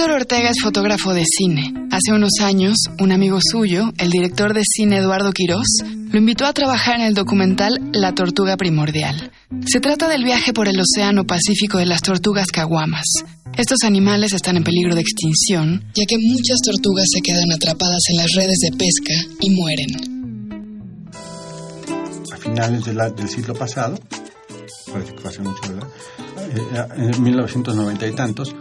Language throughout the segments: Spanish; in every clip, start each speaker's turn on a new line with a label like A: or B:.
A: Héctor Ortega es fotógrafo de cine. Hace unos años, un amigo suyo, el director de cine Eduardo Quirós, lo invitó a trabajar en el documental La Tortuga Primordial. Se trata del viaje por el Océano Pacífico de las tortugas caguamas. Estos animales están en peligro de extinción, ya que muchas tortugas se quedan atrapadas en las redes de pesca y mueren.
B: A finales del siglo pasado, parece que hace mucho, ¿verdad? Eh, en 1990 y tantos,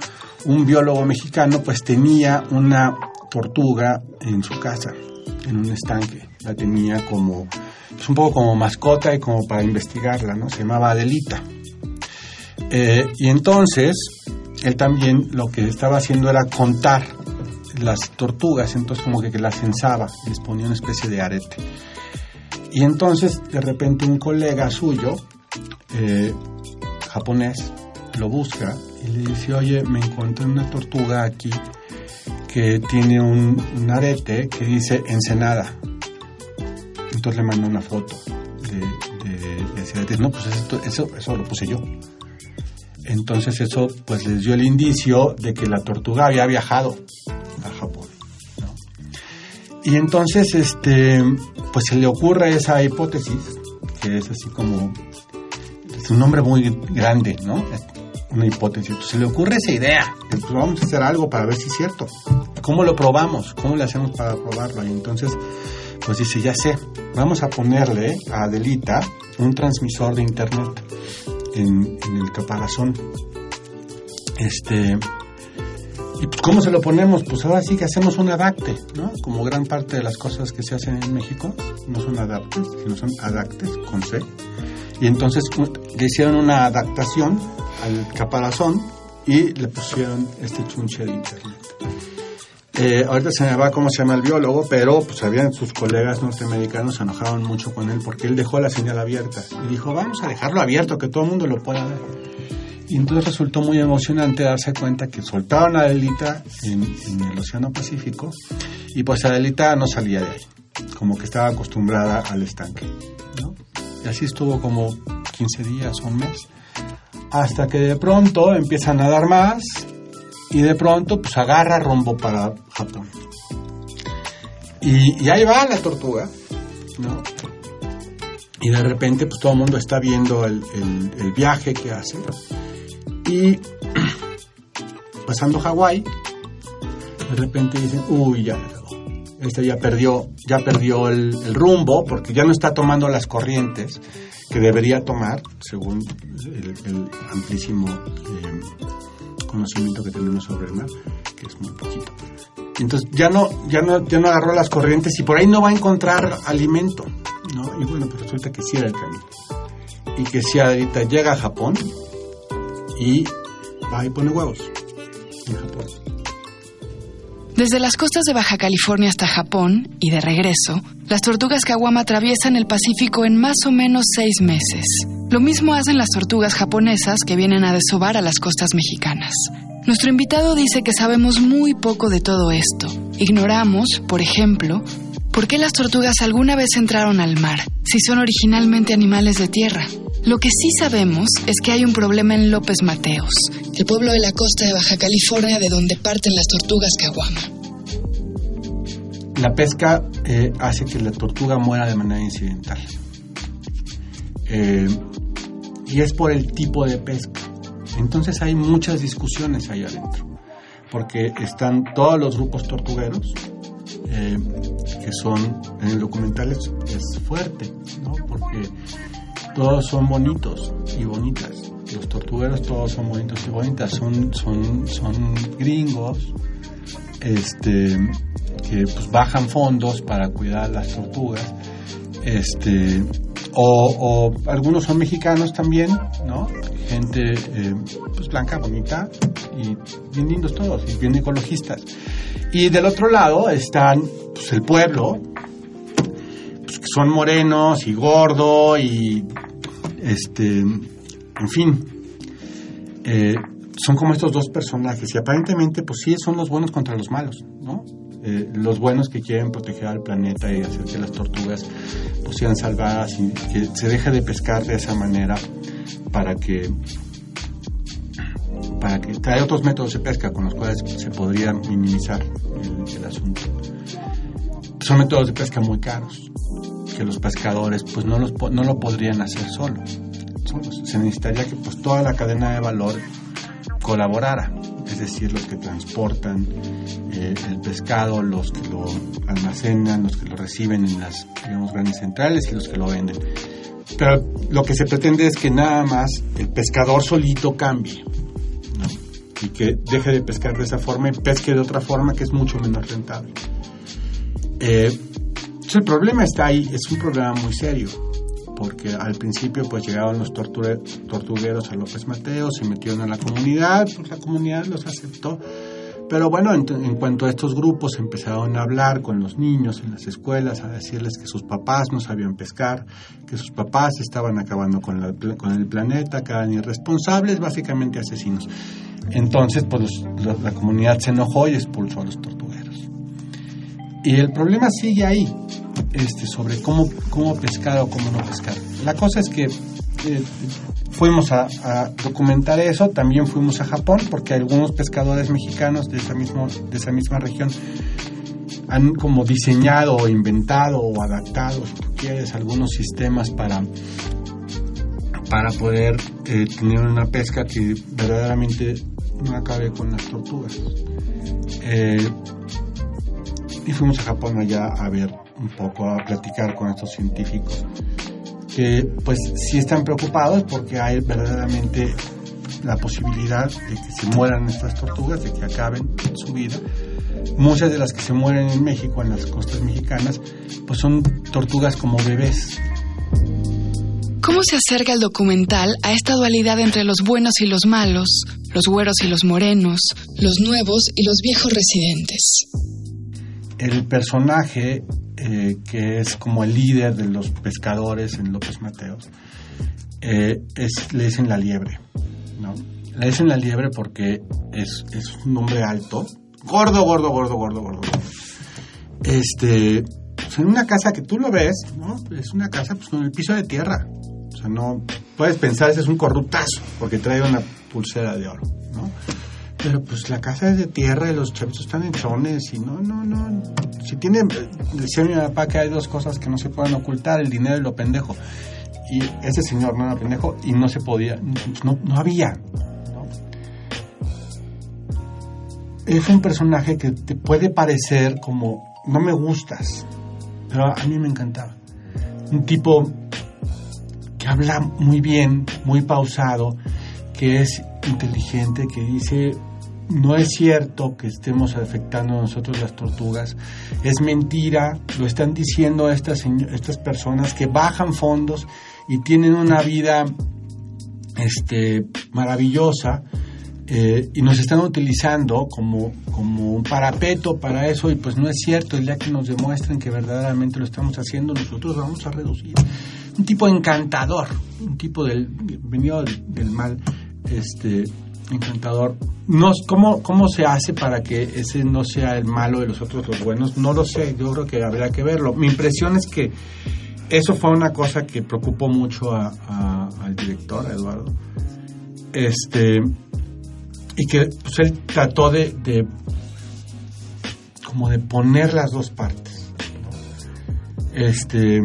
B: un biólogo mexicano pues tenía una tortuga en su casa, en un estanque. La tenía como, pues un poco como mascota y como para investigarla, ¿no? Se llamaba Adelita. Eh, y entonces, él también lo que estaba haciendo era contar las tortugas, entonces como que, las censaba, les ponía una especie de arete. Y entonces, de repente, un colega suyo, eh, japonés, lo busca y le dice, oye, me encontré una tortuga aquí que tiene un, arete que dice Ensenada. Entonces le mandó una foto de, de, ese arete. No, pues eso, eso lo puse yo. Entonces eso pues les dio el indicio de que la tortuga había viajado a Japón. Y entonces este pues se le ocurre esa hipótesis, que es así como es un nombre muy grande, ¿no? Una hipótesis. se le ocurre esa idea. Pues vamos a hacer algo para ver si es cierto. ¿Cómo lo probamos? ¿Cómo le hacemos para probarlo? Y entonces, pues dice, ya sé, vamos a ponerle a Adelita un transmisor de internet en, el caparazón. Este, ¿Y pues cómo se lo ponemos? Pues ahora sí que hacemos un adapte, ¿no? Como gran parte de las cosas que se hacen en México, no son adaptes, sino son adaptes con C. Y entonces le hicieron una adaptación al caparazón y le pusieron este chunche de internet. Eh, ahorita se me va cómo se llama el biólogo, pero pues habían sus colegas norteamericanos se enojaban mucho con él porque él dejó la señal abierta y dijo vamos a dejarlo abierto que todo el mundo lo pueda ver. Y entonces resultó muy emocionante darse cuenta que soltaron a Adelita en, en el Océano Pacífico y pues Adelita no salía de ahí, como que estaba acostumbrada al estanque. ¿no? Y así estuvo como 15 días o un mes hasta que de pronto empiezan a dar más y de pronto pues agarra rumbo para Japón. Y, ahí va la tortuga, ¿no? Y de repente pues todo el mundo está viendo el, viaje que hace. Y pasando Hawái, de repente dicen, uy, ya este ya perdió, ya perdió el, el, rumbo porque ya no está tomando las corrientes que debería tomar según el, amplísimo eh, conocimiento que tenemos sobre el mar, que es muy poquito. Entonces ya no, ya no, ya no agarró las corrientes y por ahí no va a encontrar alimento, ¿no? Y bueno, pues resulta que sí era el camino. Y que si ahorita llega a Japón y va y pone huevos en Japón.
A: Desde las costas de Baja California hasta Japón y de regreso, las tortugas caguama atraviesan el Pacífico en más o menos seis meses. Lo mismo hacen las tortugas japonesas que vienen a desovar a las costas mexicanas. Nuestro invitado dice que sabemos muy poco de todo esto. Ignoramos, por ejemplo, por qué las tortugas alguna vez entraron al mar, si son originalmente animales de tierra. Lo que sí sabemos es que hay un problema en López Mateos, el pueblo de la costa de Baja California de donde parten las tortugas caguama.
B: La pesca eh, hace que la tortuga muera de manera incidental. Eh, y es por el tipo de pesca. Entonces hay muchas discusiones ahí adentro, porque están todos los grupos tortugueros, eh, que son, en el documental es, fuerte, ¿no? porque todos son bonitos y bonitas. Los tortugueros todos son bonitos y bonitas, son, son, son gringos, este, que pues, bajan fondos para cuidar las tortugas. Este, o, algunos son mexicanos también, ¿no? Gente eh, pues blanca, bonita y bien lindos todos y bien ecologistas. Y del otro lado están pues, el pueblo, pues, que son morenos y gordo y este, en fin, eh, son como estos dos personajes y aparentemente pues sí son los buenos contra los malos, ¿no? Eh, los buenos que quieren proteger al planeta y hacer que las tortugas pues, sean salvadas y que se deje de pescar de esa manera para que para que trae otros métodos de pesca con los cuales se podría minimizar el, asunto. Son métodos de pesca muy caros que los pescadores pues no los no lo podrían hacer solos. Se necesitaría que pues toda la cadena de valor colaborara, es decir, los que transportan eh, el pescado, los que lo almacenan, los que lo reciben en las digamos, grandes centrales y los que lo venden. Pero lo que se pretende es que nada más el pescador solito cambie y que deje de pescar de esa forma y pesque de otra forma que es mucho menos rentable. Eh, el problema está ahí, es un problema muy serio porque al principio pues llegaron los tortugueros a López Mateo, se metieron a la comunidad, pues la comunidad los aceptó. Pero bueno, en, cuanto a estos grupos empezaron a hablar con los niños en las escuelas, a decirles que sus papás no sabían pescar, que sus papás estaban acabando con, con el planeta, que eran irresponsables, básicamente asesinos. Entonces, pues la comunidad se enojó y expulsó a los tortugueros. Y el problema sigue ahí este, sobre cómo, cómo pescar o cómo no pescar. La cosa es que eh, fuimos a, documentar eso, también fuimos a Japón, porque algunos pescadores mexicanos de esa, mismo, de esa misma región han como diseñado o inventado o adaptado, quieres, algunos sistemas para, para poder eh, tener una pesca que verdaderamente no acabe con las tortugas. Eh, y fuimos a Japón allá a ver un poco a platicar con estos científicos que pues sí están preocupados porque hay verdaderamente la posibilidad de que se mueran estas tortugas, de que acaben su vida. Muchas de las que se mueren en México, en las costas mexicanas, pues son tortugas como bebés.
A: ¿Cómo se acerca el documental a esta dualidad entre los buenos y los malos, los güeros y los morenos, los nuevos y los viejos residentes?
B: El personaje eh, que es como el líder de los pescadores en López Mateos, eh, es, le dicen la liebre, ¿no? Le dicen la liebre porque es, es un hombre alto, gordo, gordo, gordo, gordo, gordo. Este, pues en una casa que tú lo ves, ¿no? Es una casa pues con el piso de tierra. O sea, no puedes pensar ese es un corruptazo porque trae una pulsera de oro, ¿no? Pero pues la casa es de tierra y los chavitos están en chones y no, no, no. Si tienen, decía mi papá que hay dos cosas que no se pueden ocultar, el dinero y lo pendejo. Y ese señor no era pendejo y no se podía, no, no había. Es un personaje que te puede parecer como, no me gustas, pero a mí me encantaba. Un tipo que habla muy bien, muy pausado, que es inteligente, que dice no es cierto que estemos afectando a nosotros las tortugas, es mentira, lo están diciendo estas, estas personas que bajan fondos y tienen una vida este, maravillosa eh, y nos están utilizando como, como un parapeto para eso y pues no es cierto, el día que nos demuestren que verdaderamente lo estamos haciendo, nosotros vamos a reducir. Un tipo encantador, un tipo del venido del mal, este, encantador. No, ¿cómo, ¿Cómo se hace para que ese no sea el malo de los otros los buenos? No lo sé, yo creo que habría que verlo. Mi impresión es que eso fue una cosa que preocupó mucho al director, a Eduardo. Este, y que pues, él trató de, de, como de poner las dos partes. Este,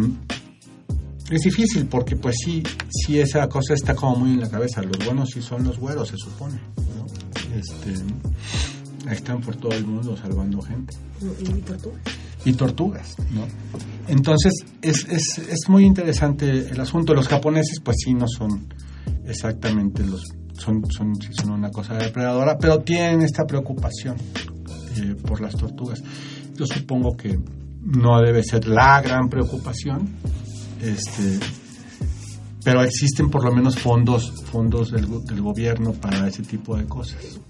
B: es difícil porque pues sí, sí esa cosa está como muy en la cabeza. Los buenos sí son los güeros, se supone. Este, están por todo el mundo salvando gente.
C: Y tortugas.
B: Y tortugas, ¿no? Entonces es, es, es muy interesante el asunto. Los japoneses pues sí no son exactamente los... Son, son, son una cosa depredadora, pero tienen esta preocupación eh, por las tortugas. Yo supongo que no debe ser la gran preocupación, este, pero existen por lo menos fondos, fondos del, del gobierno para ese tipo de cosas.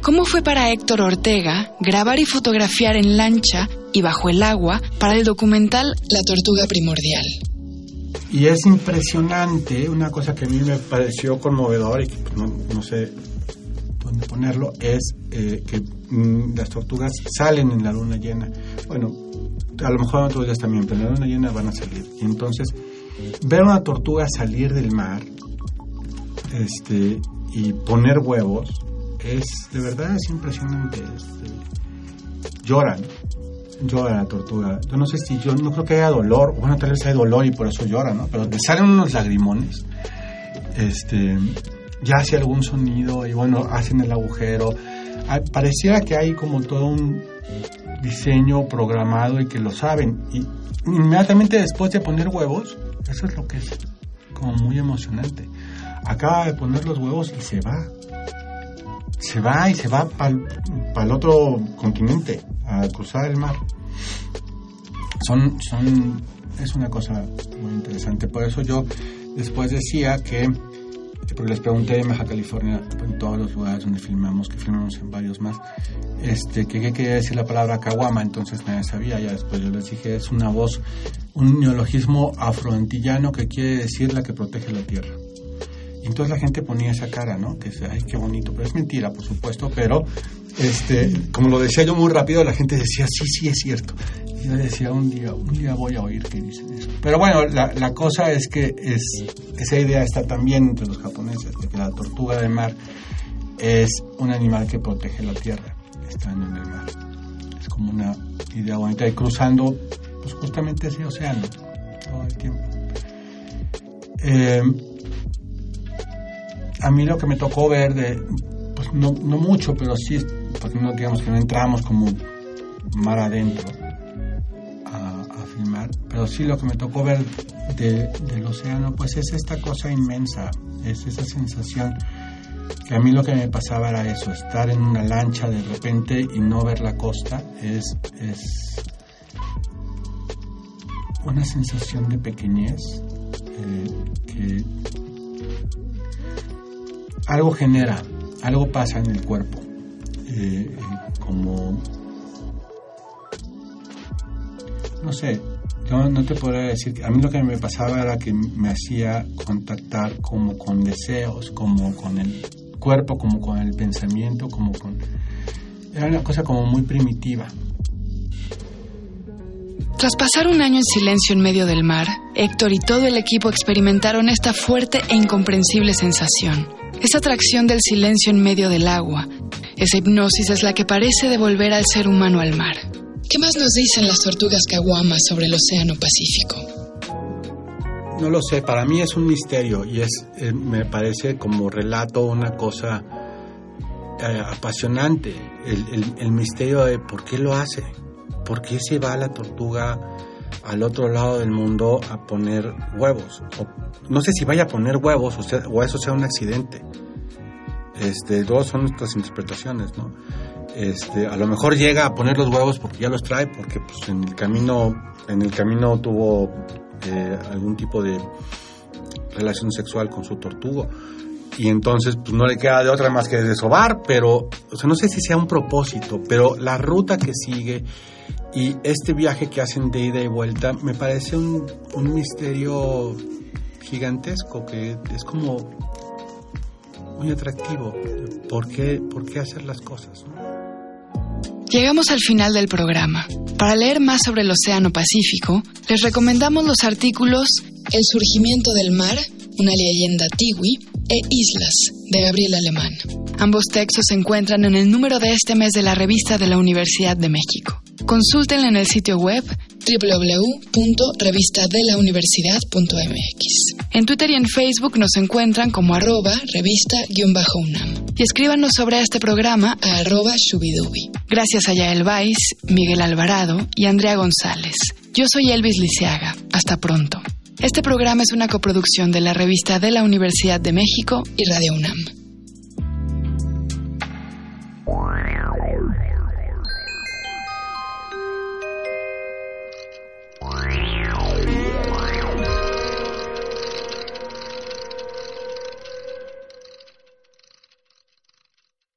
A: ¿Cómo fue para Héctor Ortega grabar y fotografiar en lancha y bajo el agua para el documental La Tortuga Primordial?
B: Y es impresionante, una cosa que a mí me pareció conmovedor y que pues, no, no sé dónde ponerlo, es eh, que mm, las tortugas salen en la luna llena. Bueno, a lo mejor otros días también, pero en la luna llena van a salir. Y entonces, ver una tortuga salir del mar, este, y poner huevos es de verdad es impresionante. Este, lloran, llora la tortuga. Yo no sé si yo no creo que haya dolor, bueno, tal vez hay dolor y por eso llora, ¿no? Pero le salen unos lagrimones. Este, ya hace algún sonido y bueno, hacen el agujero. Ah, pareciera que hay como todo un diseño programado y que lo saben. Y inmediatamente después de poner huevos, eso es lo que es como muy emocionante. Acaba de poner los huevos y se va. Se va y se va para el otro continente, a cruzar el mar. Son, son, es una cosa muy interesante. Por eso yo después decía que porque les pregunté en Baja California, en todos los lugares donde filmamos, que filmamos en varios más, este, que qué quería decir la palabra caguama, entonces nadie sabía, ya después yo les dije, es una voz, un neologismo afroantillano que quiere decir la que protege la tierra. Y entonces la gente ponía esa cara, ¿no? Que dice, ay, qué bonito, pero es mentira, por supuesto, pero este, como lo decía yo muy rápido, la gente decía, sí, sí, es cierto. Yo decía, un día, un día voy a oír que dicen eso. Pero bueno, la, la cosa es que es, esa idea está también entre los japoneses, de que la tortuga de mar es un animal que protege la tierra, estando en el mar. Es como una idea bonita y cruzando pues justamente ese océano todo el tiempo. Eh, a mí lo que me tocó ver de, pues no, no mucho, pero sí porque no digamos que no entramos como mar adentro pero sí lo que me tocó ver del océano, pues es esta cosa inmensa, es esa sensación que a mí lo que me pasaba era eso, estar en una lancha de repente y no ver la costa, es, es una sensación de pequeñez eh, que algo genera, algo pasa en el cuerpo. Eh, como, no sé, yo no te podría decir, a mí lo que me pasaba era que me hacía contactar como con deseos, como con el cuerpo, como con el pensamiento, como con... Era una cosa como muy primitiva.
A: Tras pasar un año en silencio en medio del mar, Héctor y todo el equipo experimentaron esta fuerte e incomprensible sensación. Esa atracción del silencio en medio del agua, esa hipnosis es la que parece devolver al ser humano al mar. ¿Qué más nos dicen las tortugas caguamas sobre el Océano Pacífico?
B: No lo sé, para mí es un misterio y es, eh, me parece como relato una cosa eh, apasionante, el, misterio de por qué lo hace, por qué se va la tortuga al otro lado del mundo a poner huevos. no sé si vaya a poner huevos o, o eso sea un accidente. Este, dos son nuestras interpretaciones, ¿no? Este, a lo mejor llega a poner los huevos porque ya los trae, porque pues, en el camino, en el camino tuvo eh, algún tipo de relación sexual con su tortugo y entonces pues no le queda de otra más que desovar, pero o sea, no sé si sea un propósito, pero la ruta que sigue y este viaje que hacen de ida y vuelta me parece un, misterio gigantesco que es como muy atractivo. ¿Por qué, por qué hacer las cosas?
A: Llegamos al final del programa. Para leer más sobre el Océano Pacífico, les recomendamos los artículos El surgimiento del mar, una leyenda tiwi, e Islas, de Gabriel Alemán. Ambos textos se encuentran en el número de este mes de la revista de la Universidad de México. Consúltenla en el sitio web www.revistadelauniversidad.mx. En Twitter y en Facebook nos encuentran como arroba revista-unam. Y escríbanos sobre este programa a arroba shubidubi. Gracias a Yael Vais, Miguel Alvarado y Andrea González. Yo soy Elvis Liceaga. Hasta pronto. Este programa es una coproducción de la revista de la Universidad de México y Radio UNAM.